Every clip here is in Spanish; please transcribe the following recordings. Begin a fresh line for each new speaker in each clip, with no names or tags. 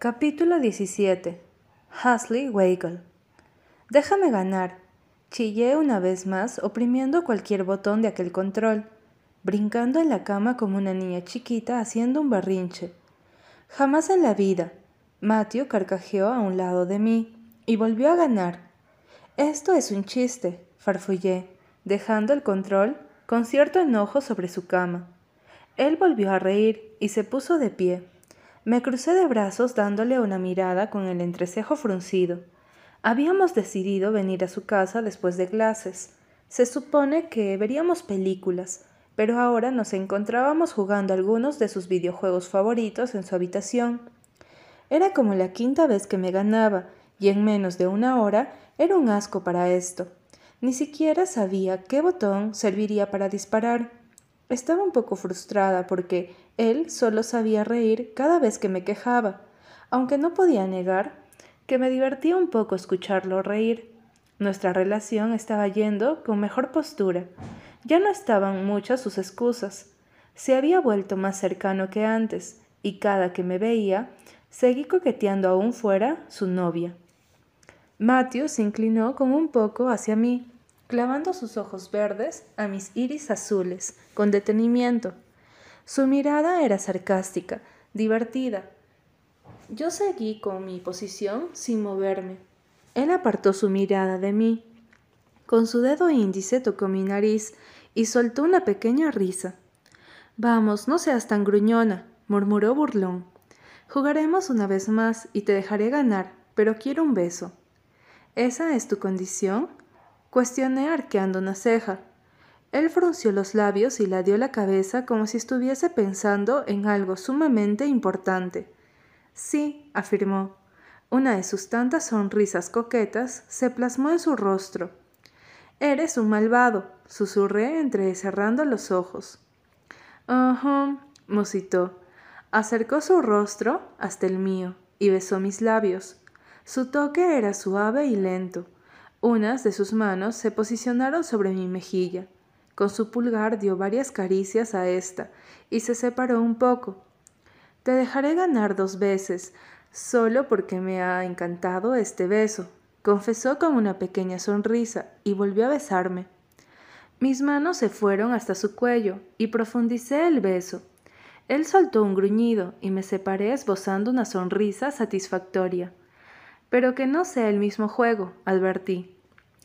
Capítulo 17 Huxley Weigel Déjame ganar. Chillé una vez más, oprimiendo cualquier botón de aquel control, brincando en la cama como una niña chiquita haciendo un berrinche. Jamás en la vida. Matthew carcajeó a un lado de mí y volvió a ganar. Esto es un chiste, farfullé, dejando el control con cierto enojo sobre su cama. Él volvió a reír y se puso de pie. Me crucé de brazos dándole una mirada con el entrecejo fruncido. Habíamos decidido venir a su casa después de clases. Se supone que veríamos películas, pero ahora nos encontrábamos jugando algunos de sus videojuegos favoritos en su habitación. Era como la quinta vez que me ganaba, y en menos de una hora era un asco para esto. Ni siquiera sabía qué botón serviría para disparar. Estaba un poco frustrada porque él solo sabía reír cada vez que me quejaba, aunque no podía negar que me divertía un poco escucharlo reír. Nuestra relación estaba yendo con mejor postura. Ya no estaban muchas sus excusas. Se había vuelto más cercano que antes, y cada que me veía, seguí coqueteando aún fuera su novia. Matthew se inclinó como un poco hacia mí clavando sus ojos verdes a mis iris azules, con detenimiento. Su mirada era sarcástica, divertida. Yo seguí con mi posición sin moverme. Él apartó su mirada de mí. Con su dedo índice tocó mi nariz y soltó una pequeña risa. Vamos, no seas tan gruñona, murmuró burlón. Jugaremos una vez más y te dejaré ganar, pero quiero un beso. ¿Esa es tu condición? Cuestioné arqueando una ceja. Él frunció los labios y la dio la cabeza como si estuviese pensando en algo sumamente importante. Sí, afirmó. Una de sus tantas sonrisas coquetas se plasmó en su rostro. Eres un malvado, susurré entrecerrando los ojos. Ajá, musitó. Acercó su rostro hasta el mío y besó mis labios. Su toque era suave y lento unas de sus manos se posicionaron sobre mi mejilla. Con su pulgar dio varias caricias a ésta y se separó un poco. Te dejaré ganar dos veces, solo porque me ha encantado este beso, confesó con una pequeña sonrisa y volvió a besarme. Mis manos se fueron hasta su cuello y profundicé el beso. Él soltó un gruñido y me separé esbozando una sonrisa satisfactoria. Pero que no sea el mismo juego, advertí.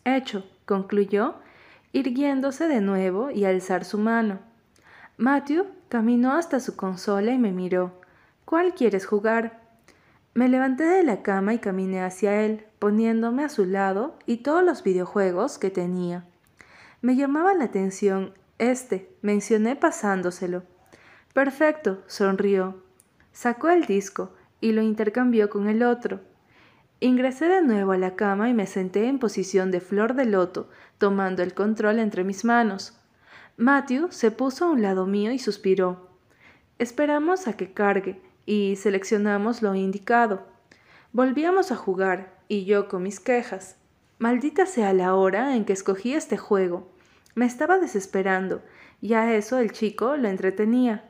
Hecho, concluyó, irguiéndose de nuevo y alzar su mano. Matthew caminó hasta su consola y me miró. ¿Cuál quieres jugar? Me levanté de la cama y caminé hacia él, poniéndome a su lado y todos los videojuegos que tenía. Me llamaba la atención este, mencioné pasándoselo. Perfecto, sonrió. Sacó el disco y lo intercambió con el otro. Ingresé de nuevo a la cama y me senté en posición de flor de loto, tomando el control entre mis manos. Matthew se puso a un lado mío y suspiró. Esperamos a que cargue y seleccionamos lo indicado. Volvíamos a jugar, y yo con mis quejas. Maldita sea la hora en que escogí este juego. Me estaba desesperando, y a eso el chico lo entretenía.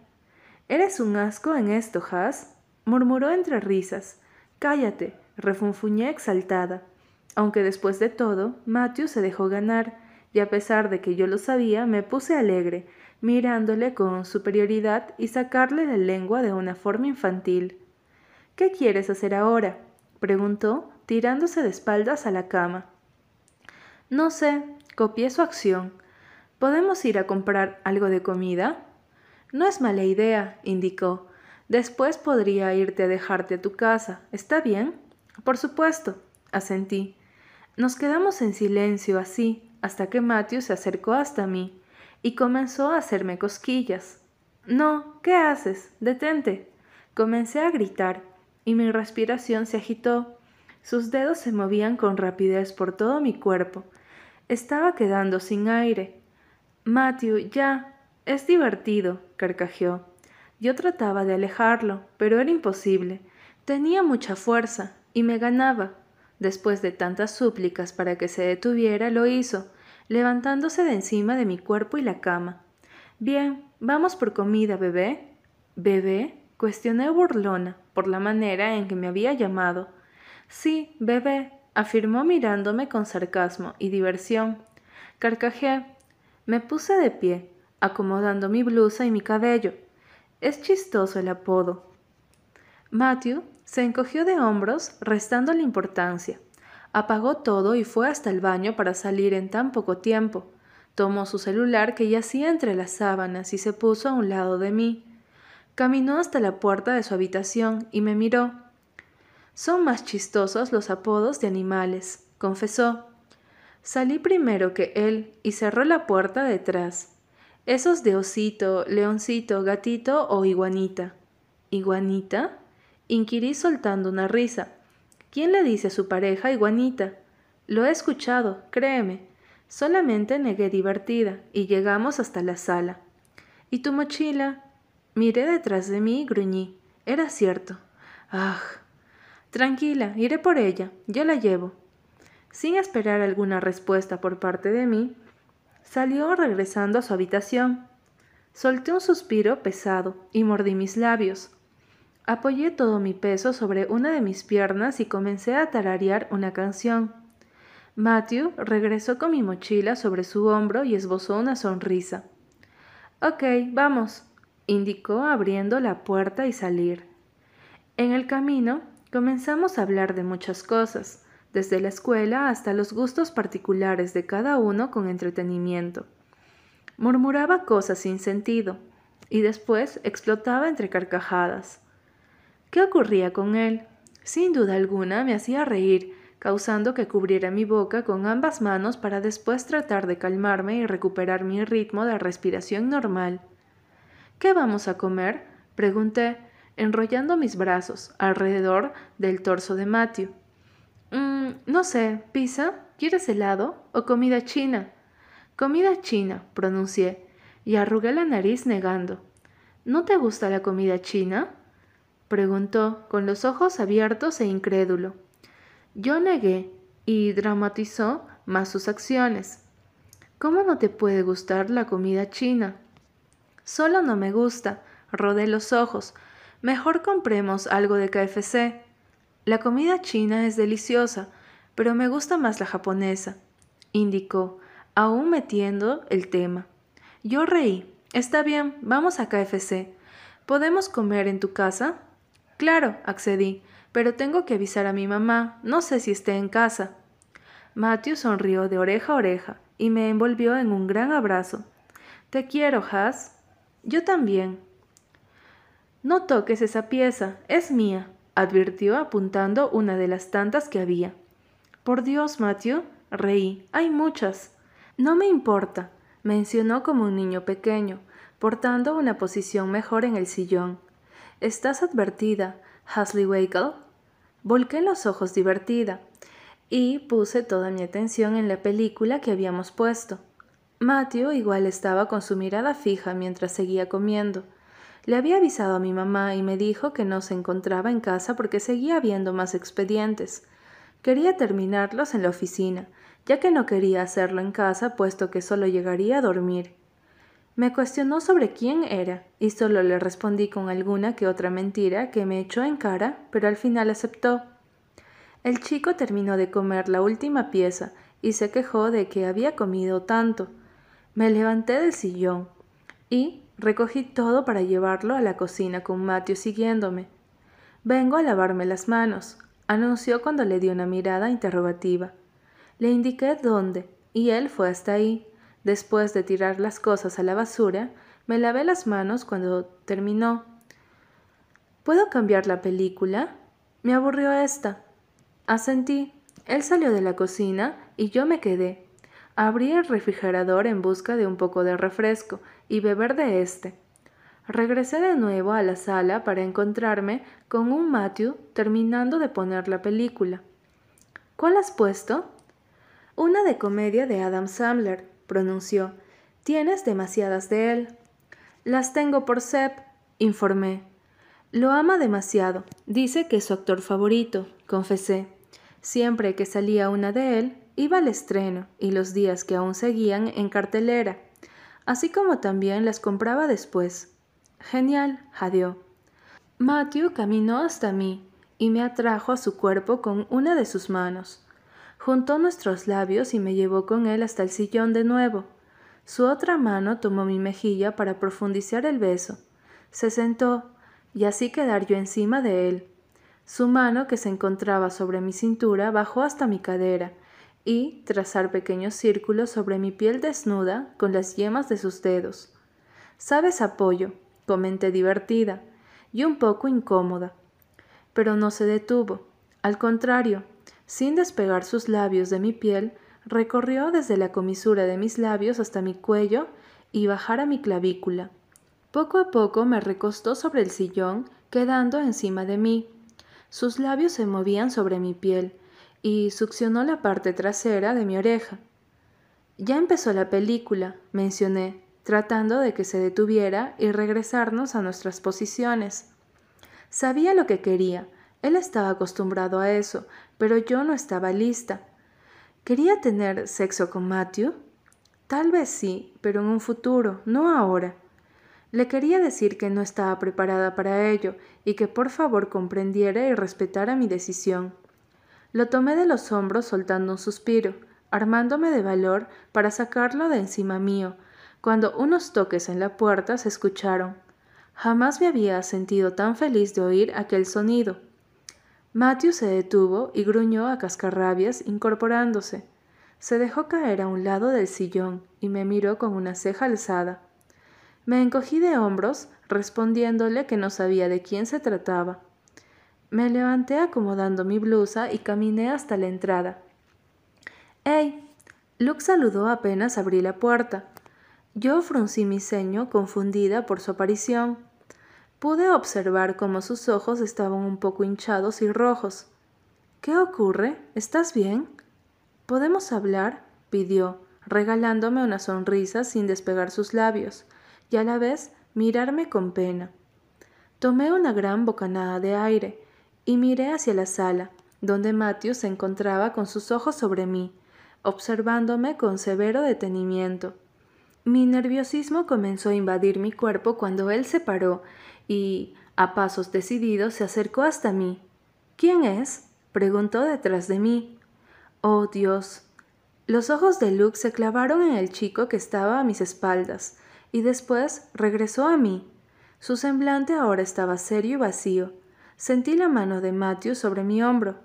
Eres un asco en esto, Has, murmuró entre risas. Cállate, refunfuñé exaltada. Aunque después de todo, Matthew se dejó ganar, y a pesar de que yo lo sabía, me puse alegre, mirándole con superioridad y sacarle la lengua de una forma infantil. ¿Qué quieres hacer ahora? preguntó, tirándose de espaldas a la cama. No sé, copié su acción. ¿Podemos ir a comprar algo de comida? No es mala idea, indicó. Después podría irte a dejarte a tu casa. ¿Está bien? Por supuesto, asentí. Nos quedamos en silencio así hasta que Matthew se acercó hasta mí y comenzó a hacerme cosquillas. No, ¿qué haces? Detente. Comencé a gritar y mi respiración se agitó. Sus dedos se movían con rapidez por todo mi cuerpo. Estaba quedando sin aire. Matthew, ya. Es divertido, carcajeó. Yo trataba de alejarlo, pero era imposible. Tenía mucha fuerza y me ganaba. Después de tantas súplicas para que se detuviera, lo hizo, levantándose de encima de mi cuerpo y la cama. Bien, vamos por comida, bebé. ¿Bebé? Cuestioné burlona por la manera en que me había llamado. Sí, bebé, afirmó mirándome con sarcasmo y diversión. Carcajeé. Me puse de pie, acomodando mi blusa y mi cabello. Es chistoso el apodo. Matthew se encogió de hombros, restando la importancia. Apagó todo y fue hasta el baño para salir en tan poco tiempo. Tomó su celular que yacía entre las sábanas y se puso a un lado de mí. Caminó hasta la puerta de su habitación y me miró. Son más chistosos los apodos de animales, confesó. Salí primero que él y cerró la puerta detrás. Esos de osito, leoncito, gatito o iguanita. ¿Iguanita? Inquirí soltando una risa. ¿Quién le dice a su pareja iguanita? Lo he escuchado, créeme. Solamente negué divertida y llegamos hasta la sala. ¿Y tu mochila? Miré detrás de mí y gruñí. Era cierto. Ah. Tranquila, iré por ella. Yo la llevo. Sin esperar alguna respuesta por parte de mí, salió regresando a su habitación. Solté un suspiro pesado y mordí mis labios. Apoyé todo mi peso sobre una de mis piernas y comencé a tararear una canción. Matthew regresó con mi mochila sobre su hombro y esbozó una sonrisa. Ok, vamos, indicó abriendo la puerta y salir. En el camino comenzamos a hablar de muchas cosas, desde la escuela hasta los gustos particulares de cada uno con entretenimiento. Murmuraba cosas sin sentido, y después explotaba entre carcajadas. ¿Qué ocurría con él? Sin duda alguna me hacía reír, causando que cubriera mi boca con ambas manos para después tratar de calmarme y recuperar mi ritmo de respiración normal. ¿Qué vamos a comer? pregunté, enrollando mis brazos alrededor del torso de Matthew. Mm, no sé, pizza, ¿quieres helado o comida china? Comida china, pronuncié, y arrugué la nariz negando. ¿No te gusta la comida china? Preguntó, con los ojos abiertos e incrédulo. Yo negué y dramatizó más sus acciones. ¿Cómo no te puede gustar la comida china? Solo no me gusta, rodé los ojos. Mejor compremos algo de KFC. La comida china es deliciosa, pero me gusta más la japonesa, indicó, aún metiendo el tema. Yo reí. Está bien, vamos a KFC. ¿Podemos comer en tu casa? Claro, accedí, pero tengo que avisar a mi mamá. No sé si esté en casa. Matthew sonrió de oreja a oreja y me envolvió en un gran abrazo. Te quiero, Has. Yo también. No toques esa pieza, es mía, advirtió apuntando una de las tantas que había. Por Dios, Matthew, reí, hay muchas. No me importa, mencionó como un niño pequeño, portando una posición mejor en el sillón. Estás advertida, Hasley Wakel. Volqué los ojos divertida y puse toda mi atención en la película que habíamos puesto. Matthew igual estaba con su mirada fija mientras seguía comiendo. Le había avisado a mi mamá y me dijo que no se encontraba en casa porque seguía viendo más expedientes. Quería terminarlos en la oficina, ya que no quería hacerlo en casa puesto que solo llegaría a dormir. Me cuestionó sobre quién era y solo le respondí con alguna que otra mentira que me echó en cara, pero al final aceptó. El chico terminó de comer la última pieza y se quejó de que había comido tanto. Me levanté del sillón y recogí todo para llevarlo a la cocina con Matthew siguiéndome. Vengo a lavarme las manos, anunció cuando le dio una mirada interrogativa. Le indiqué dónde, y él fue hasta ahí. Después de tirar las cosas a la basura, me lavé las manos cuando terminó. ¿Puedo cambiar la película? Me aburrió esta. Asentí. Él salió de la cocina y yo me quedé. Abrí el refrigerador en busca de un poco de refresco y beber de este. Regresé de nuevo a la sala para encontrarme con un Matthew terminando de poner la película. ¿Cuál has puesto? Una de comedia de Adam Sandler, pronunció. Tienes demasiadas de él. Las tengo por Sepp, informé. Lo ama demasiado. Dice que es su actor favorito, confesé. Siempre que salía una de él, iba al estreno y los días que aún seguían en cartelera, así como también las compraba después. Genial, jadeó. Matthew caminó hasta mí y me atrajo a su cuerpo con una de sus manos. Juntó nuestros labios y me llevó con él hasta el sillón de nuevo. Su otra mano tomó mi mejilla para profundizar el beso. Se sentó, y así quedar yo encima de él. Su mano, que se encontraba sobre mi cintura, bajó hasta mi cadera, y trazar pequeños círculos sobre mi piel desnuda con las yemas de sus dedos. Sabes apoyo, comenté divertida y un poco incómoda. Pero no se detuvo. Al contrario, sin despegar sus labios de mi piel, recorrió desde la comisura de mis labios hasta mi cuello y bajar a mi clavícula. Poco a poco me recostó sobre el sillón, quedando encima de mí. Sus labios se movían sobre mi piel y succionó la parte trasera de mi oreja. Ya empezó la película, mencioné, tratando de que se detuviera y regresarnos a nuestras posiciones. Sabía lo que quería, él estaba acostumbrado a eso, pero yo no estaba lista. ¿Quería tener sexo con Matthew? Tal vez sí, pero en un futuro, no ahora. Le quería decir que no estaba preparada para ello y que por favor comprendiera y respetara mi decisión. Lo tomé de los hombros soltando un suspiro, armándome de valor para sacarlo de encima mío, cuando unos toques en la puerta se escucharon. Jamás me había sentido tan feliz de oír aquel sonido. Matthew se detuvo y gruñó a cascarrabias incorporándose. Se dejó caer a un lado del sillón y me miró con una ceja alzada. Me encogí de hombros, respondiéndole que no sabía de quién se trataba. Me levanté acomodando mi blusa y caminé hasta la entrada. ¡Ey! Luke saludó apenas abrí la puerta. Yo fruncí mi ceño, confundida por su aparición. Pude observar cómo sus ojos estaban un poco hinchados y rojos. ¿Qué ocurre? ¿Estás bien? ¿Podemos hablar? pidió, regalándome una sonrisa sin despegar sus labios, y a la vez mirarme con pena. Tomé una gran bocanada de aire y miré hacia la sala, donde Matthew se encontraba con sus ojos sobre mí, observándome con severo detenimiento. Mi nerviosismo comenzó a invadir mi cuerpo cuando él se paró y, a pasos decididos, se acercó hasta mí. ¿Quién es? preguntó detrás de mí. Oh Dios. Los ojos de Luke se clavaron en el chico que estaba a mis espaldas, y después regresó a mí. Su semblante ahora estaba serio y vacío. Sentí la mano de Matthew sobre mi hombro.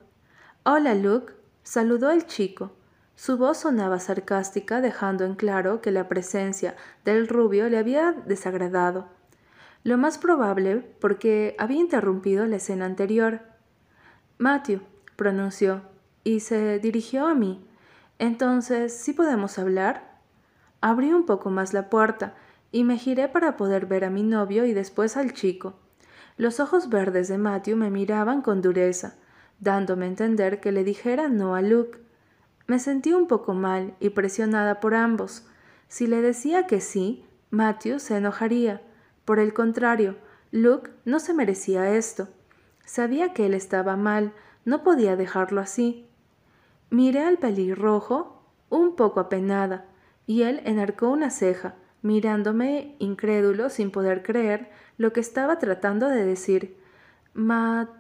Hola, Luke, saludó el chico. Su voz sonaba sarcástica, dejando en claro que la presencia del rubio le había desagradado. Lo más probable porque había interrumpido la escena anterior. Matthew, pronunció, y se dirigió a mí. Entonces, ¿sí podemos hablar? Abrí un poco más la puerta y me giré para poder ver a mi novio y después al chico. Los ojos verdes de Matthew me miraban con dureza, dándome a entender que le dijera no a Luke. Me sentí un poco mal y presionada por ambos. Si le decía que sí, Matthew se enojaría. Por el contrario, Luke no se merecía esto. Sabía que él estaba mal, no podía dejarlo así. Miré al pelirrojo, un poco apenada, y él enarcó una ceja, mirándome incrédulo sin poder creer lo que estaba tratando de decir. Ma.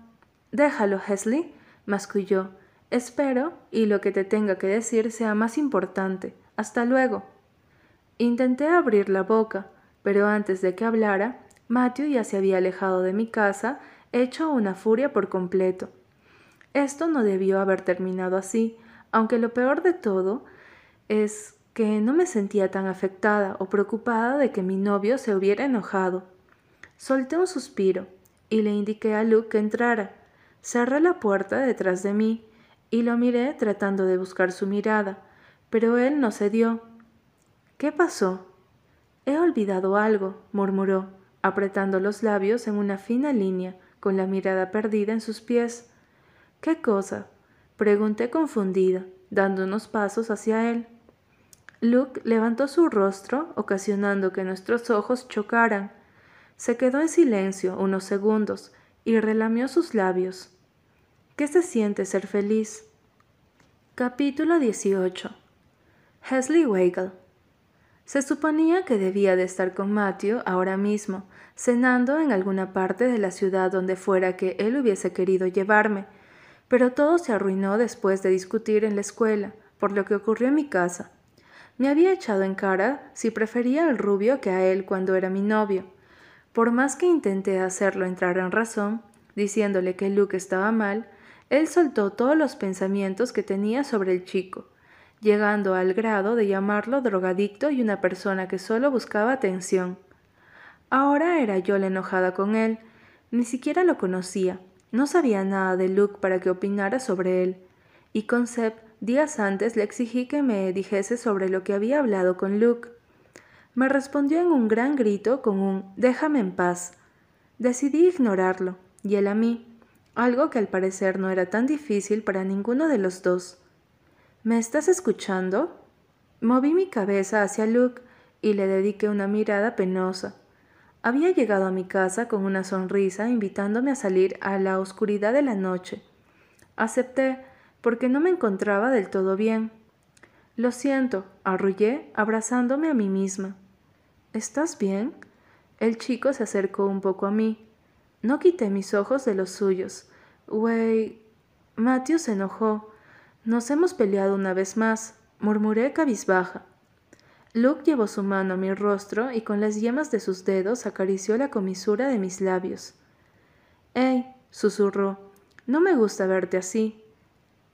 déjalo, Hesley, masculló. Espero, y lo que te tenga que decir sea más importante. Hasta luego. Intenté abrir la boca, pero antes de que hablara, Matthew ya se había alejado de mi casa, hecho una furia por completo. Esto no debió haber terminado así, aunque lo peor de todo es que no me sentía tan afectada o preocupada de que mi novio se hubiera enojado. Solté un suspiro y le indiqué a Luke que entrara. Cerré la puerta detrás de mí y lo miré tratando de buscar su mirada, pero él no cedió. ¿Qué pasó? He olvidado algo, murmuró, apretando los labios en una fina línea, con la mirada perdida en sus pies. ¿Qué cosa? pregunté confundida, dando unos pasos hacia él. Luke levantó su rostro, ocasionando que nuestros ojos chocaran. Se quedó en silencio unos segundos y relamió sus labios. ¿Qué se siente ser feliz? Capítulo 18 Hesley Weigel Se suponía que debía de estar con Matthew ahora mismo, cenando en alguna parte de la ciudad donde fuera que él hubiese querido llevarme, pero todo se arruinó después de discutir en la escuela, por lo que ocurrió en mi casa. Me había echado en cara si prefería al rubio que a él cuando era mi novio. Por más que intenté hacerlo entrar en razón, diciéndole que Luke estaba mal, él soltó todos los pensamientos que tenía sobre el chico, llegando al grado de llamarlo drogadicto y una persona que solo buscaba atención. Ahora era yo la enojada con él, ni siquiera lo conocía, no sabía nada de Luke para que opinara sobre él, y con Seb días antes le exigí que me dijese sobre lo que había hablado con Luke. Me respondió en un gran grito con un déjame en paz. Decidí ignorarlo, y él a mí, algo que al parecer no era tan difícil para ninguno de los dos. ¿Me estás escuchando? Moví mi cabeza hacia Luke y le dediqué una mirada penosa. Había llegado a mi casa con una sonrisa invitándome a salir a la oscuridad de la noche. Acepté porque no me encontraba del todo bien. Lo siento, arrullé, abrazándome a mí misma. ¿Estás bien? El chico se acercó un poco a mí. No quité mis ojos de los suyos. Wey. Matthew se enojó. Nos hemos peleado una vez más, murmuré cabizbaja. Luke llevó su mano a mi rostro y con las yemas de sus dedos acarició la comisura de mis labios. ¡Ey! susurró. No me gusta verte así.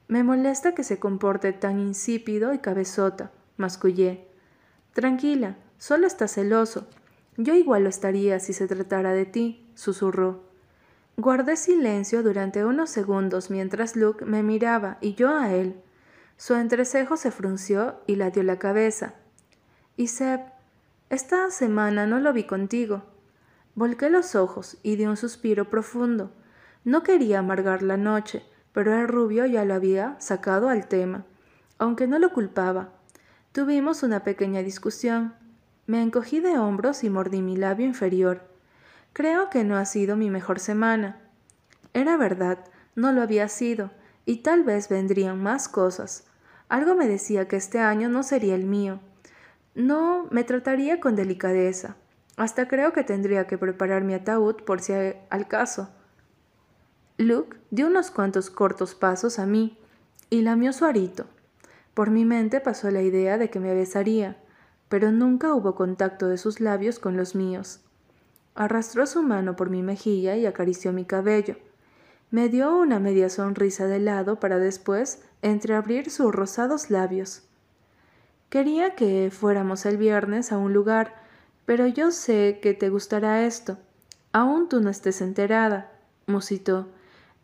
Me molesta que se comporte tan insípido y cabezota, mascullé. Tranquila, solo está celoso. Yo igual lo estaría si se tratara de ti susurró. Guardé silencio durante unos segundos mientras Luke me miraba y yo a él. Su entrecejo se frunció y la dio la cabeza. Y Seb, esta semana no lo vi contigo. Volqué los ojos y di un suspiro profundo. No quería amargar la noche, pero el rubio ya lo había sacado al tema, aunque no lo culpaba. Tuvimos una pequeña discusión. Me encogí de hombros y mordí mi labio inferior. Creo que no ha sido mi mejor semana. Era verdad, no lo había sido, y tal vez vendrían más cosas. Algo me decía que este año no sería el mío. No me trataría con delicadeza. Hasta creo que tendría que preparar mi ataúd por si al caso. Luke dio unos cuantos cortos pasos a mí y lamió su arito. Por mi mente pasó la idea de que me besaría, pero nunca hubo contacto de sus labios con los míos. Arrastró su mano por mi mejilla y acarició mi cabello. Me dio una media sonrisa de lado para después entreabrir sus rosados labios. Quería que fuéramos el viernes a un lugar, pero yo sé que te gustará esto. Aún tú no estés enterada, musitó,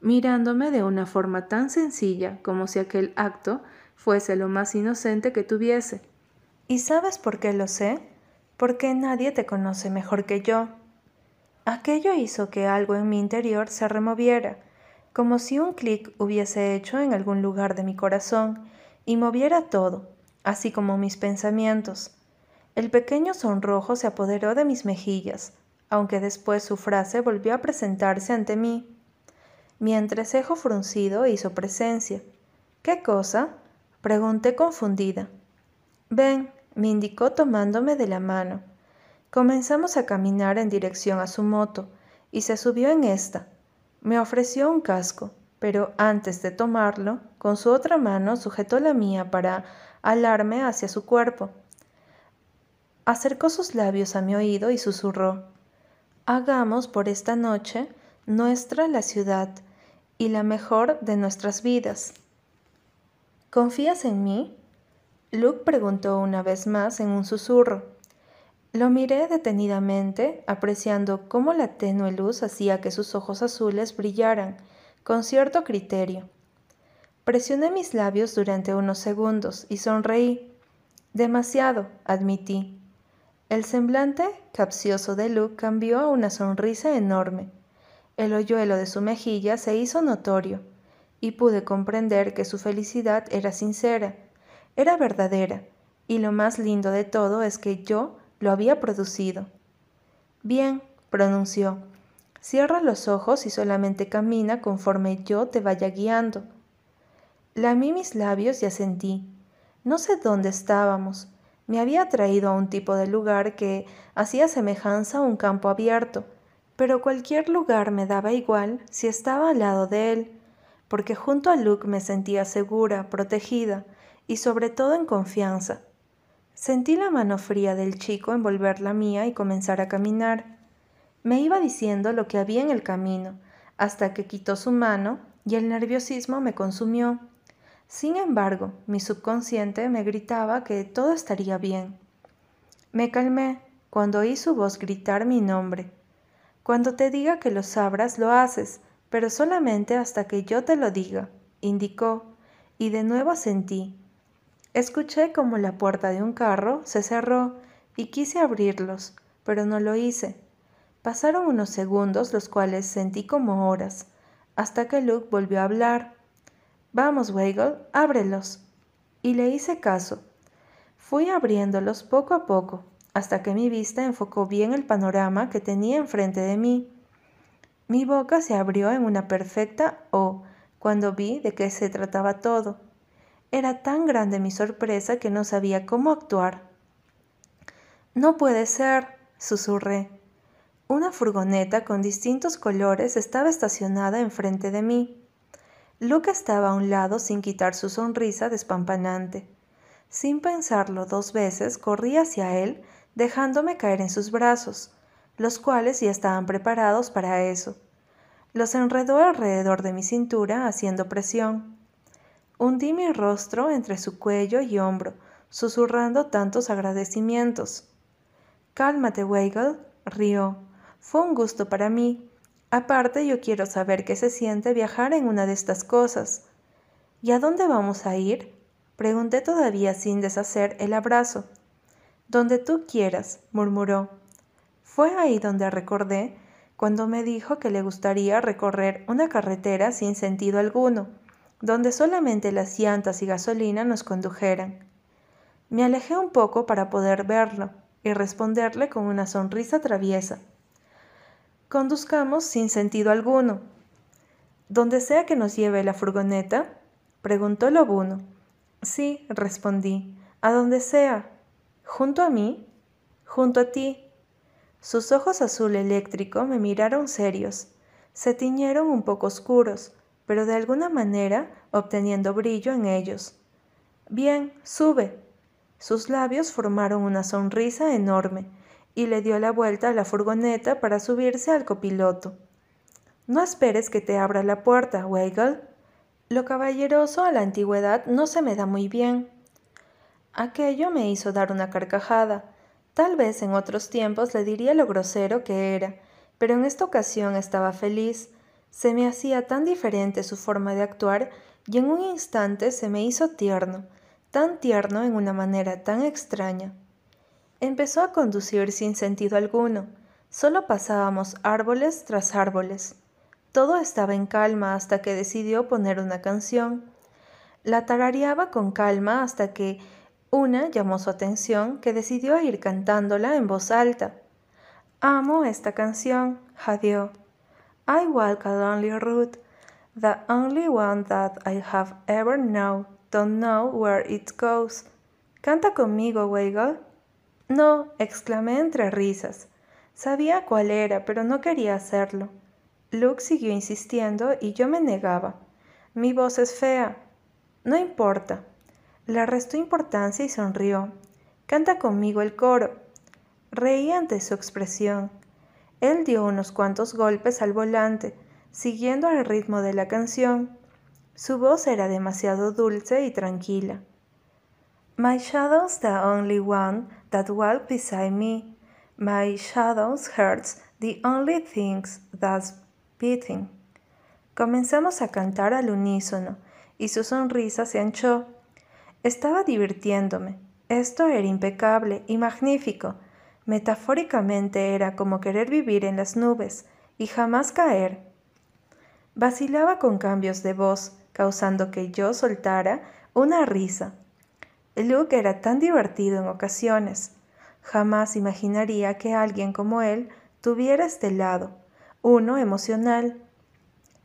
mirándome de una forma tan sencilla como si aquel acto fuese lo más inocente que tuviese. ¿Y sabes por qué lo sé? Porque nadie te conoce mejor que yo. Aquello hizo que algo en mi interior se removiera, como si un clic hubiese hecho en algún lugar de mi corazón y moviera todo, así como mis pensamientos. El pequeño sonrojo se apoderó de mis mejillas, aunque después su frase volvió a presentarse ante mí. Mi entrecejo fruncido hizo presencia. ¿Qué cosa? pregunté confundida. Ven, me indicó tomándome de la mano. Comenzamos a caminar en dirección a su moto y se subió en esta. Me ofreció un casco, pero antes de tomarlo, con su otra mano sujetó la mía para alarme hacia su cuerpo. Acercó sus labios a mi oído y susurró, Hagamos por esta noche nuestra la ciudad y la mejor de nuestras vidas. ¿Confías en mí? Luke preguntó una vez más en un susurro. Lo miré detenidamente, apreciando cómo la tenue luz hacía que sus ojos azules brillaran, con cierto criterio. Presioné mis labios durante unos segundos y sonreí. Demasiado, admití. El semblante capcioso de Luke cambió a una sonrisa enorme. El hoyuelo de su mejilla se hizo notorio, y pude comprender que su felicidad era sincera, era verdadera, y lo más lindo de todo es que yo lo había producido. Bien, pronunció. Cierra los ojos y solamente camina conforme yo te vaya guiando. Lamí mis labios y asentí. No sé dónde estábamos. me había traído a un tipo de lugar que hacía semejanza a un campo abierto, pero cualquier lugar me daba igual si estaba al lado de él, porque junto a Luke me sentía segura, protegida y sobre todo en confianza. Sentí la mano fría del chico envolver la mía y comenzar a caminar. Me iba diciendo lo que había en el camino, hasta que quitó su mano y el nerviosismo me consumió. Sin embargo, mi subconsciente me gritaba que todo estaría bien. Me calmé cuando oí su voz gritar mi nombre. Cuando te diga que lo sabrás, lo haces, pero solamente hasta que yo te lo diga, indicó, y de nuevo sentí. Escuché como la puerta de un carro se cerró y quise abrirlos, pero no lo hice. Pasaron unos segundos, los cuales sentí como horas, hasta que Luke volvió a hablar. Vamos, Weigel, ábrelos. Y le hice caso. Fui abriéndolos poco a poco, hasta que mi vista enfocó bien el panorama que tenía enfrente de mí. Mi boca se abrió en una perfecta O cuando vi de qué se trataba todo. Era tan grande mi sorpresa que no sabía cómo actuar. No puede ser, susurré. Una furgoneta con distintos colores estaba estacionada enfrente de mí. Luke estaba a un lado sin quitar su sonrisa despampanante. Sin pensarlo dos veces, corrí hacia él, dejándome caer en sus brazos, los cuales ya estaban preparados para eso. Los enredó alrededor de mi cintura, haciendo presión. Hundí mi rostro entre su cuello y hombro, susurrando tantos agradecimientos. Cálmate, Weigel, rió. Fue un gusto para mí. Aparte, yo quiero saber qué se siente viajar en una de estas cosas. ¿Y a dónde vamos a ir? Pregunté todavía sin deshacer el abrazo. Donde tú quieras, murmuró. Fue ahí donde recordé cuando me dijo que le gustaría recorrer una carretera sin sentido alguno, donde solamente las llantas y gasolina nos condujeran. Me alejé un poco para poder verlo y responderle con una sonrisa traviesa. Conduzcamos sin sentido alguno. ¿Donde sea que nos lleve la furgoneta? preguntó Lobuno. Sí, respondí, a donde sea. ¿Junto a mí? Junto a ti. Sus ojos azul eléctrico me miraron serios. Se tiñeron un poco oscuros, pero de alguna manera obteniendo brillo en ellos. Bien, sube. Sus labios formaron una sonrisa enorme y le dio la vuelta a la furgoneta para subirse al copiloto. No esperes que te abra la puerta, Weigel. Lo caballeroso a la antigüedad no se me da muy bien. Aquello me hizo dar una carcajada. Tal vez en otros tiempos le diría lo grosero que era, pero en esta ocasión estaba feliz. Se me hacía tan diferente su forma de actuar y en un instante se me hizo tierno, tan tierno en una manera tan extraña. Empezó a conducir sin sentido alguno. Solo pasábamos árboles tras árboles. Todo estaba en calma hasta que decidió poner una canción. La tarareaba con calma hasta que una llamó su atención que decidió ir cantándola en voz alta. Amo esta canción, jadeó. I walk a lonely route, the only one that I have ever known, don't know where it goes. Canta conmigo, Weigel. No, exclamé entre risas. Sabía cuál era, pero no quería hacerlo. Luke siguió insistiendo y yo me negaba. Mi voz es fea. No importa. Le restó importancia y sonrió. Canta conmigo el coro. Reí ante su expresión. Él dio unos cuantos golpes al volante, siguiendo el ritmo de la canción. Su voz era demasiado dulce y tranquila. My shadow's the only one that walk beside me. My shadow's heart's the only things that's beating. Comenzamos a cantar al unísono y su sonrisa se anchó. Estaba divirtiéndome. Esto era impecable y magnífico. Metafóricamente era como querer vivir en las nubes y jamás caer. Vacilaba con cambios de voz, causando que yo soltara una risa Luke era tan divertido en ocasiones. Jamás imaginaría que alguien como él tuviera este lado, uno emocional.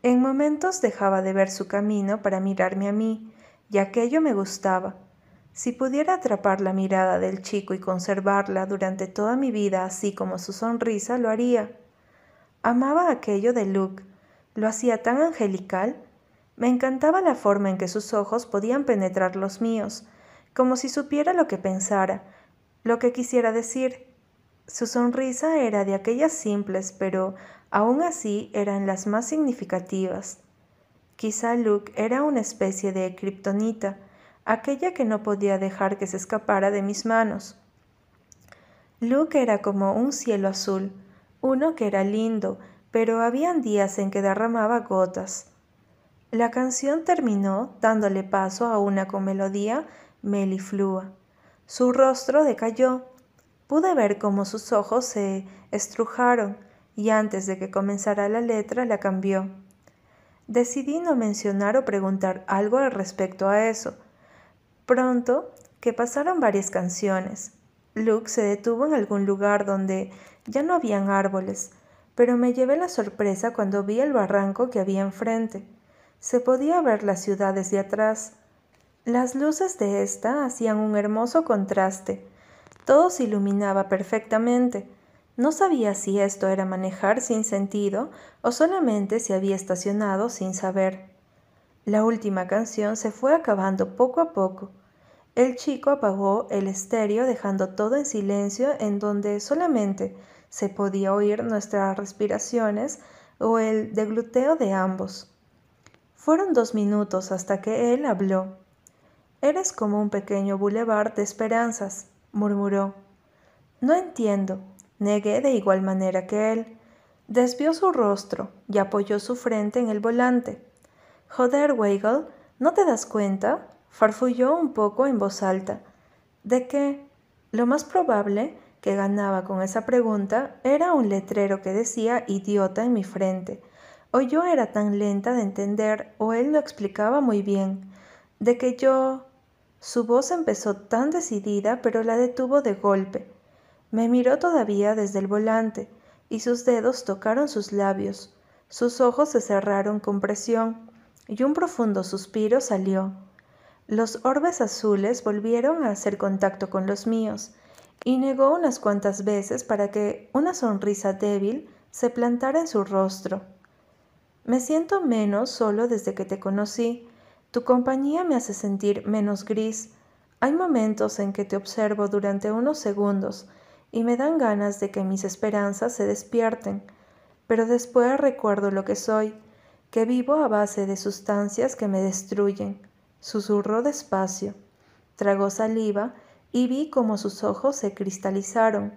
En momentos dejaba de ver su camino para mirarme a mí, y aquello me gustaba. Si pudiera atrapar la mirada del chico y conservarla durante toda mi vida así como su sonrisa, lo haría. Amaba aquello de Luke, lo hacía tan angelical. Me encantaba la forma en que sus ojos podían penetrar los míos, como si supiera lo que pensara, lo que quisiera decir. Su sonrisa era de aquellas simples, pero aún así eran las más significativas. Quizá Luke era una especie de kriptonita, aquella que no podía dejar que se escapara de mis manos. Luke era como un cielo azul, uno que era lindo, pero habían días en que derramaba gotas. La canción terminó dándole paso a una con melodía meliflua. Su rostro decayó. Pude ver cómo sus ojos se estrujaron y antes de que comenzara la letra la cambió. Decidí no mencionar o preguntar algo al respecto a eso, Pronto, que pasaron varias canciones, Luke se detuvo en algún lugar donde ya no habían árboles, pero me llevé la sorpresa cuando vi el barranco que había enfrente. Se podía ver la ciudad desde atrás. Las luces de ésta hacían un hermoso contraste. Todo se iluminaba perfectamente. No sabía si esto era manejar sin sentido o solamente se había estacionado sin saber. La última canción se fue acabando poco a poco. El chico apagó el estéreo dejando todo en silencio en donde solamente se podía oír nuestras respiraciones o el degluteo de ambos. Fueron dos minutos hasta que él habló. Eres como un pequeño bulevar de esperanzas, murmuró. No entiendo, negué de igual manera que él. Desvió su rostro y apoyó su frente en el volante. Joder, Weigel, ¿no te das cuenta? Farfulló un poco en voz alta. ¿De qué? Lo más probable que ganaba con esa pregunta era un letrero que decía idiota en mi frente. O yo era tan lenta de entender, o él lo explicaba muy bien. De que yo... Su voz empezó tan decidida, pero la detuvo de golpe. Me miró todavía desde el volante, y sus dedos tocaron sus labios. Sus ojos se cerraron con presión y un profundo suspiro salió. Los orbes azules volvieron a hacer contacto con los míos, y negó unas cuantas veces para que una sonrisa débil se plantara en su rostro. Me siento menos solo desde que te conocí. Tu compañía me hace sentir menos gris. Hay momentos en que te observo durante unos segundos y me dan ganas de que mis esperanzas se despierten, pero después recuerdo lo que soy que vivo a base de sustancias que me destruyen. Susurró despacio, tragó saliva y vi cómo sus ojos se cristalizaron.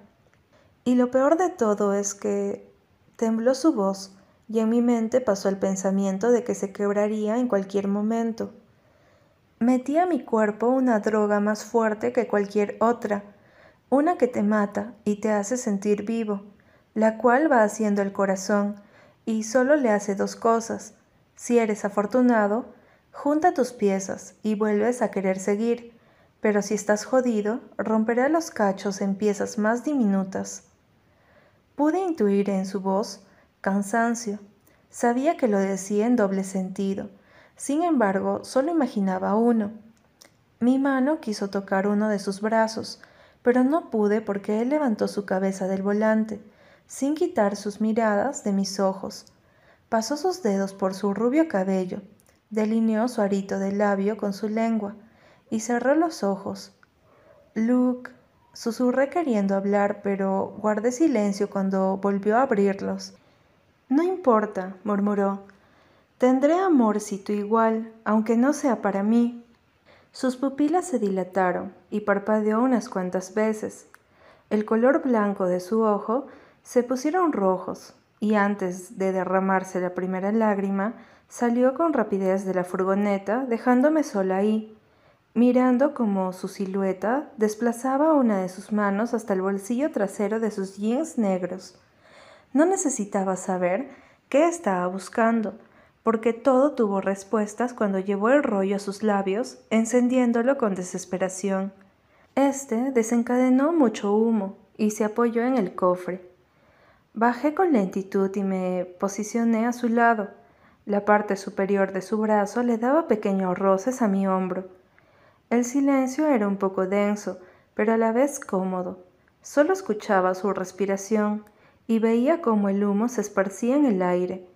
Y lo peor de todo es que tembló su voz y en mi mente pasó el pensamiento de que se quebraría en cualquier momento. Metí a mi cuerpo una droga más fuerte que cualquier otra, una que te mata y te hace sentir vivo, la cual va haciendo el corazón, y solo le hace dos cosas. Si eres afortunado, junta tus piezas y vuelves a querer seguir, pero si estás jodido, romperá los cachos en piezas más diminutas. Pude intuir en su voz cansancio. Sabía que lo decía en doble sentido. Sin embargo, solo imaginaba uno. Mi mano quiso tocar uno de sus brazos, pero no pude porque él levantó su cabeza del volante sin quitar sus miradas de mis ojos. Pasó sus dedos por su rubio cabello, delineó su arito de labio con su lengua y cerró los ojos. Luke, susurré queriendo hablar, pero guardé silencio cuando volvió a abrirlos. No importa, murmuró. Tendré amor si tú igual, aunque no sea para mí. Sus pupilas se dilataron y parpadeó unas cuantas veces. El color blanco de su ojo se pusieron rojos y antes de derramarse la primera lágrima, salió con rapidez de la furgoneta, dejándome sola ahí, mirando como su silueta desplazaba una de sus manos hasta el bolsillo trasero de sus jeans negros. No necesitaba saber qué estaba buscando, porque todo tuvo respuestas cuando llevó el rollo a sus labios, encendiéndolo con desesperación. Este desencadenó mucho humo y se apoyó en el cofre. Bajé con lentitud y me posicioné a su lado. La parte superior de su brazo le daba pequeños roces a mi hombro. El silencio era un poco denso, pero a la vez cómodo. Solo escuchaba su respiración y veía cómo el humo se esparcía en el aire.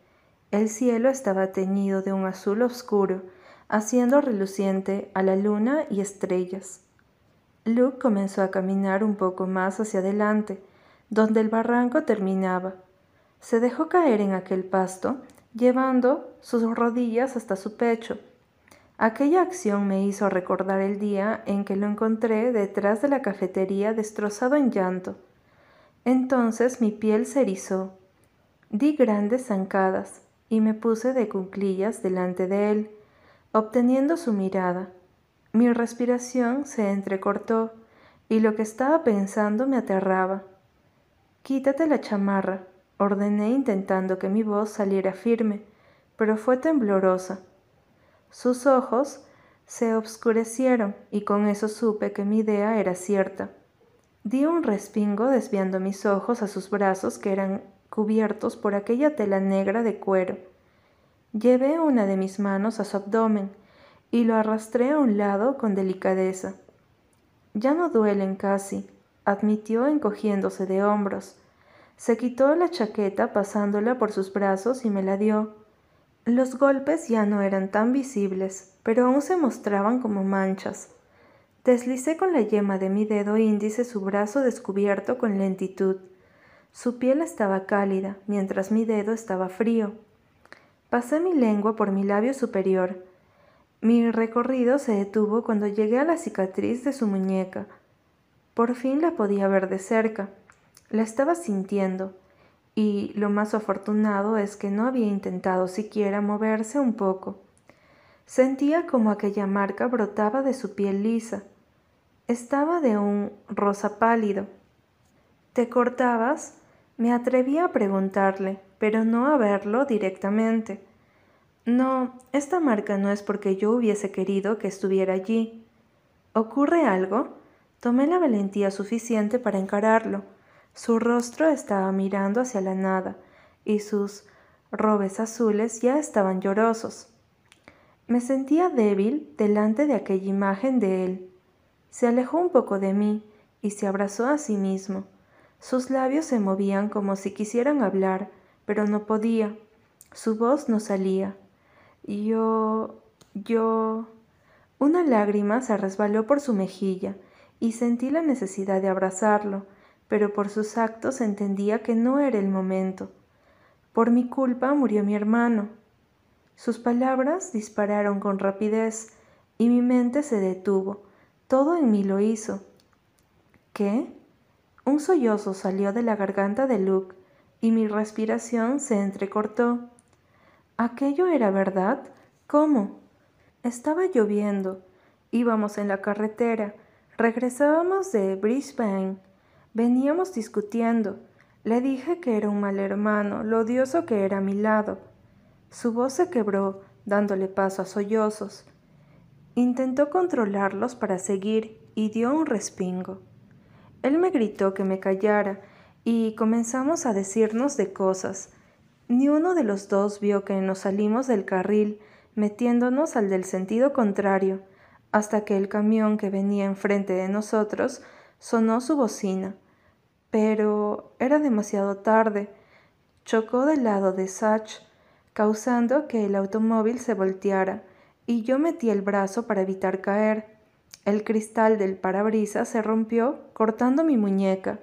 El cielo estaba teñido de un azul oscuro, haciendo reluciente a la luna y estrellas. Luke comenzó a caminar un poco más hacia adelante, donde el barranco terminaba. Se dejó caer en aquel pasto, llevando sus rodillas hasta su pecho. Aquella acción me hizo recordar el día en que lo encontré detrás de la cafetería destrozado en llanto. Entonces mi piel se erizó. Di grandes zancadas, y me puse de cuclillas delante de él, obteniendo su mirada. Mi respiración se entrecortó y lo que estaba pensando me aterraba. Quítate la chamarra, ordené intentando que mi voz saliera firme, pero fue temblorosa. Sus ojos se obscurecieron y con eso supe que mi idea era cierta. Di un respingo desviando mis ojos a sus brazos que eran cubiertos por aquella tela negra de cuero. Llevé una de mis manos a su abdomen y lo arrastré a un lado con delicadeza. Ya no duelen casi, admitió encogiéndose de hombros. Se quitó la chaqueta pasándola por sus brazos y me la dio. Los golpes ya no eran tan visibles, pero aún se mostraban como manchas. Deslicé con la yema de mi dedo índice su brazo descubierto con lentitud. Su piel estaba cálida, mientras mi dedo estaba frío. Pasé mi lengua por mi labio superior. Mi recorrido se detuvo cuando llegué a la cicatriz de su muñeca. Por fin la podía ver de cerca. La estaba sintiendo, y lo más afortunado es que no había intentado siquiera moverse un poco. Sentía como aquella marca brotaba de su piel lisa. Estaba de un rosa pálido. ¿Te cortabas? Me atreví a preguntarle, pero no a verlo directamente. No, esta marca no es porque yo hubiese querido que estuviera allí. ¿Ocurre algo? Tomé la valentía suficiente para encararlo. Su rostro estaba mirando hacia la nada, y sus robes azules ya estaban llorosos. Me sentía débil delante de aquella imagen de él. Se alejó un poco de mí y se abrazó a sí mismo. Sus labios se movían como si quisieran hablar, pero no podía. Su voz no salía. Yo... yo... Una lágrima se resbaló por su mejilla y sentí la necesidad de abrazarlo, pero por sus actos entendía que no era el momento. Por mi culpa murió mi hermano. Sus palabras dispararon con rapidez y mi mente se detuvo. Todo en mí lo hizo. ¿Qué? Un sollozo salió de la garganta de Luke y mi respiración se entrecortó. ¿Aquello era verdad? ¿Cómo? Estaba lloviendo. Íbamos en la carretera. Regresábamos de Brisbane. Veníamos discutiendo. Le dije que era un mal hermano, lo odioso que era a mi lado. Su voz se quebró, dándole paso a sollozos. Intentó controlarlos para seguir y dio un respingo. Él me gritó que me callara y comenzamos a decirnos de cosas. Ni uno de los dos vio que nos salimos del carril, metiéndonos al del sentido contrario, hasta que el camión que venía enfrente de nosotros sonó su bocina. Pero era demasiado tarde. Chocó del lado de Sach, causando que el automóvil se volteara, y yo metí el brazo para evitar caer. El cristal del parabrisas se rompió, cortando mi muñeca.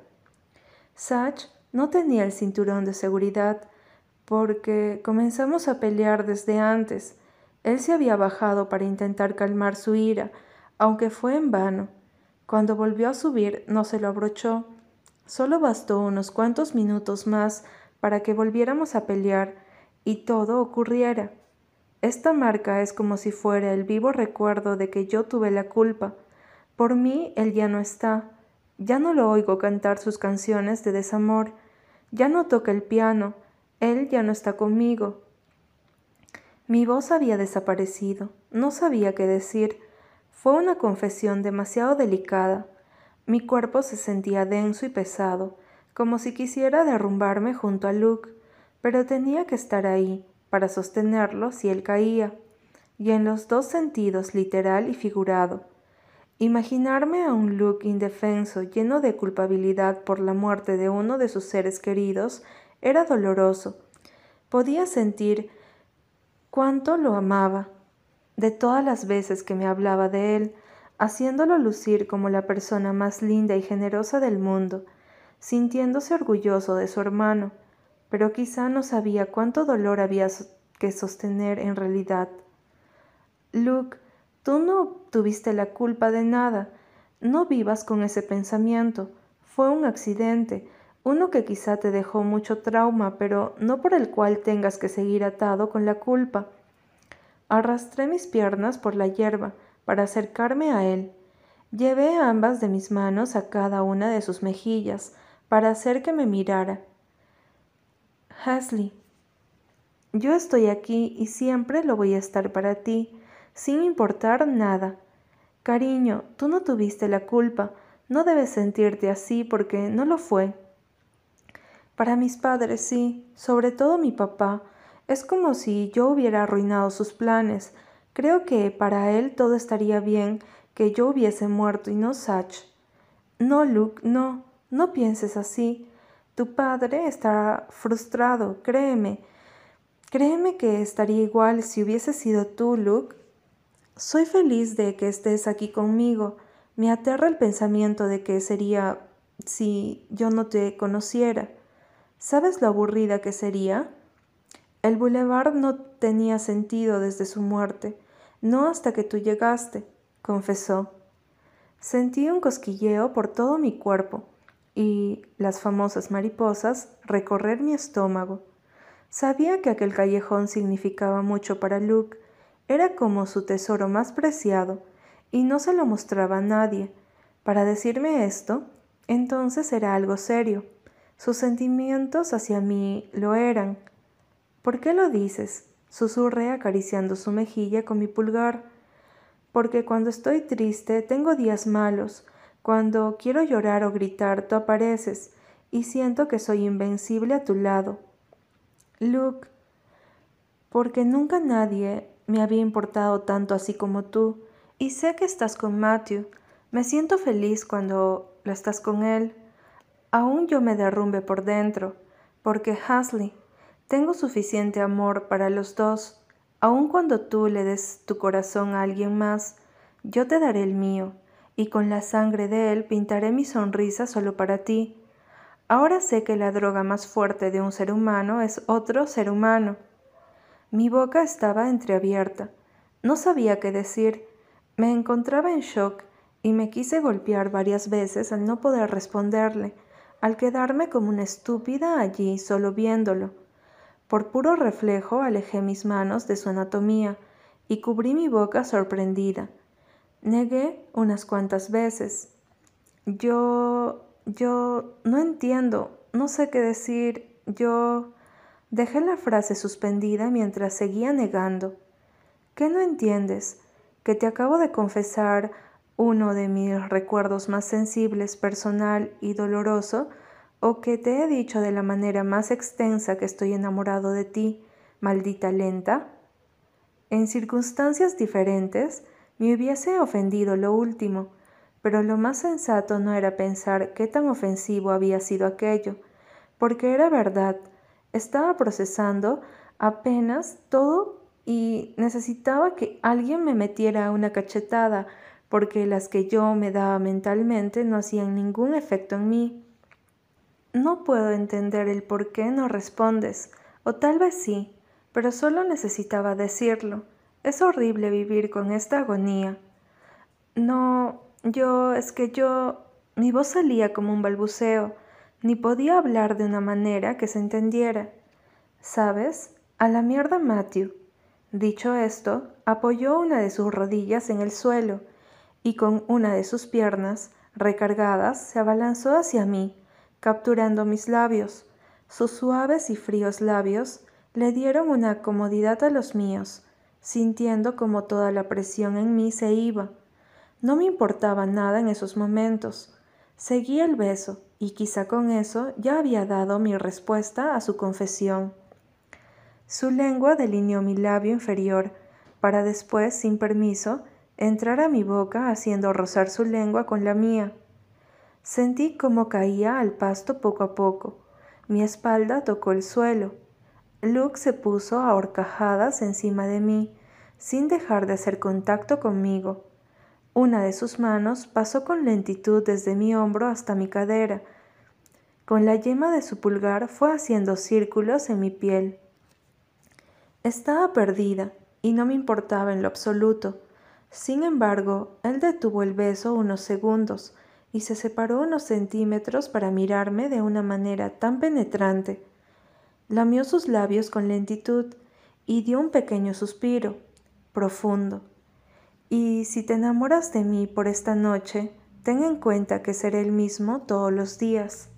Sach no tenía el cinturón de seguridad, porque comenzamos a pelear desde antes. Él se había bajado para intentar calmar su ira, aunque fue en vano. Cuando volvió a subir no se lo abrochó. Solo bastó unos cuantos minutos más para que volviéramos a pelear y todo ocurriera. Esta marca es como si fuera el vivo recuerdo de que yo tuve la culpa. Por mí él ya no está. Ya no lo oigo cantar sus canciones de desamor. Ya no toca el piano. Él ya no está conmigo. Mi voz había desaparecido. No sabía qué decir. Fue una confesión demasiado delicada. Mi cuerpo se sentía denso y pesado, como si quisiera derrumbarme junto a Luke, pero tenía que estar ahí, para sostenerlo si él caía, y en los dos sentidos literal y figurado. Imaginarme a un Luke indefenso, lleno de culpabilidad por la muerte de uno de sus seres queridos, era doloroso. Podía sentir cuánto lo amaba, de todas las veces que me hablaba de él, haciéndolo lucir como la persona más linda y generosa del mundo, sintiéndose orgulloso de su hermano, pero quizá no sabía cuánto dolor había que sostener en realidad. Luke, tú no tuviste la culpa de nada. No vivas con ese pensamiento. Fue un accidente, uno que quizá te dejó mucho trauma, pero no por el cual tengas que seguir atado con la culpa. Arrastré mis piernas por la hierba para acercarme a él. Llevé ambas de mis manos a cada una de sus mejillas para hacer que me mirara. Hasley, yo estoy aquí y siempre lo voy a estar para ti sin importar nada. Cariño, tú no tuviste la culpa, no debes sentirte así porque no lo fue. Para mis padres sí, sobre todo mi papá, es como si yo hubiera arruinado sus planes. Creo que para él todo estaría bien que yo hubiese muerto y no Sach. No, Luke, no, no pienses así. Tu padre estará frustrado, créeme. Créeme que estaría igual si hubiese sido tú, Luke. Soy feliz de que estés aquí conmigo. Me aterra el pensamiento de que sería si yo no te conociera. ¿Sabes lo aburrida que sería? El boulevard no tenía sentido desde su muerte, no hasta que tú llegaste, confesó. Sentí un cosquilleo por todo mi cuerpo y las famosas mariposas recorrer mi estómago. Sabía que aquel callejón significaba mucho para Luke era como su tesoro más preciado, y no se lo mostraba a nadie. Para decirme esto, entonces era algo serio. Sus sentimientos hacia mí lo eran. ¿Por qué lo dices? Susurré acariciando su mejilla con mi pulgar. Porque cuando estoy triste tengo días malos. Cuando quiero llorar o gritar, tú apareces, y siento que soy invencible a tu lado. Luke, porque nunca nadie me había importado tanto así como tú, y sé que estás con Matthew. Me siento feliz cuando lo estás con él. Aún yo me derrumbe por dentro, porque Hasley, tengo suficiente amor para los dos. Aun cuando tú le des tu corazón a alguien más, yo te daré el mío, y con la sangre de él pintaré mi sonrisa solo para ti. Ahora sé que la droga más fuerte de un ser humano es otro ser humano. Mi boca estaba entreabierta. No sabía qué decir. Me encontraba en shock y me quise golpear varias veces al no poder responderle, al quedarme como una estúpida allí solo viéndolo. Por puro reflejo alejé mis manos de su anatomía y cubrí mi boca sorprendida. Negué unas cuantas veces. Yo... yo... no entiendo, no sé qué decir, yo... Dejé la frase suspendida mientras seguía negando. ¿Qué no entiendes? Que te acabo de confesar uno de mis recuerdos más sensibles, personal y doloroso, o que te he dicho de la manera más extensa que estoy enamorado de ti, maldita lenta? En circunstancias diferentes me hubiese ofendido lo último, pero lo más sensato no era pensar qué tan ofensivo había sido aquello, porque era verdad, estaba procesando apenas todo y necesitaba que alguien me metiera una cachetada porque las que yo me daba mentalmente no hacían ningún efecto en mí. No puedo entender el por qué no respondes, o tal vez sí, pero solo necesitaba decirlo. Es horrible vivir con esta agonía. No, yo, es que yo... Mi voz salía como un balbuceo, ni podía hablar de una manera que se entendiera. ¿Sabes? A la mierda Matthew. Dicho esto, apoyó una de sus rodillas en el suelo y con una de sus piernas recargadas se abalanzó hacia mí, capturando mis labios. Sus suaves y fríos labios le dieron una comodidad a los míos, sintiendo como toda la presión en mí se iba. No me importaba nada en esos momentos. Seguí el beso, y quizá con eso ya había dado mi respuesta a su confesión. Su lengua delineó mi labio inferior, para después, sin permiso, entrar a mi boca haciendo rozar su lengua con la mía. Sentí cómo caía al pasto poco a poco. Mi espalda tocó el suelo. Luke se puso a horcajadas encima de mí, sin dejar de hacer contacto conmigo. Una de sus manos pasó con lentitud desde mi hombro hasta mi cadera. Con la yema de su pulgar fue haciendo círculos en mi piel. Estaba perdida y no me importaba en lo absoluto. Sin embargo, él detuvo el beso unos segundos y se separó unos centímetros para mirarme de una manera tan penetrante. Lamió sus labios con lentitud y dio un pequeño suspiro, profundo. Y si te enamoras de mí por esta noche, ten en cuenta que seré el mismo todos los días.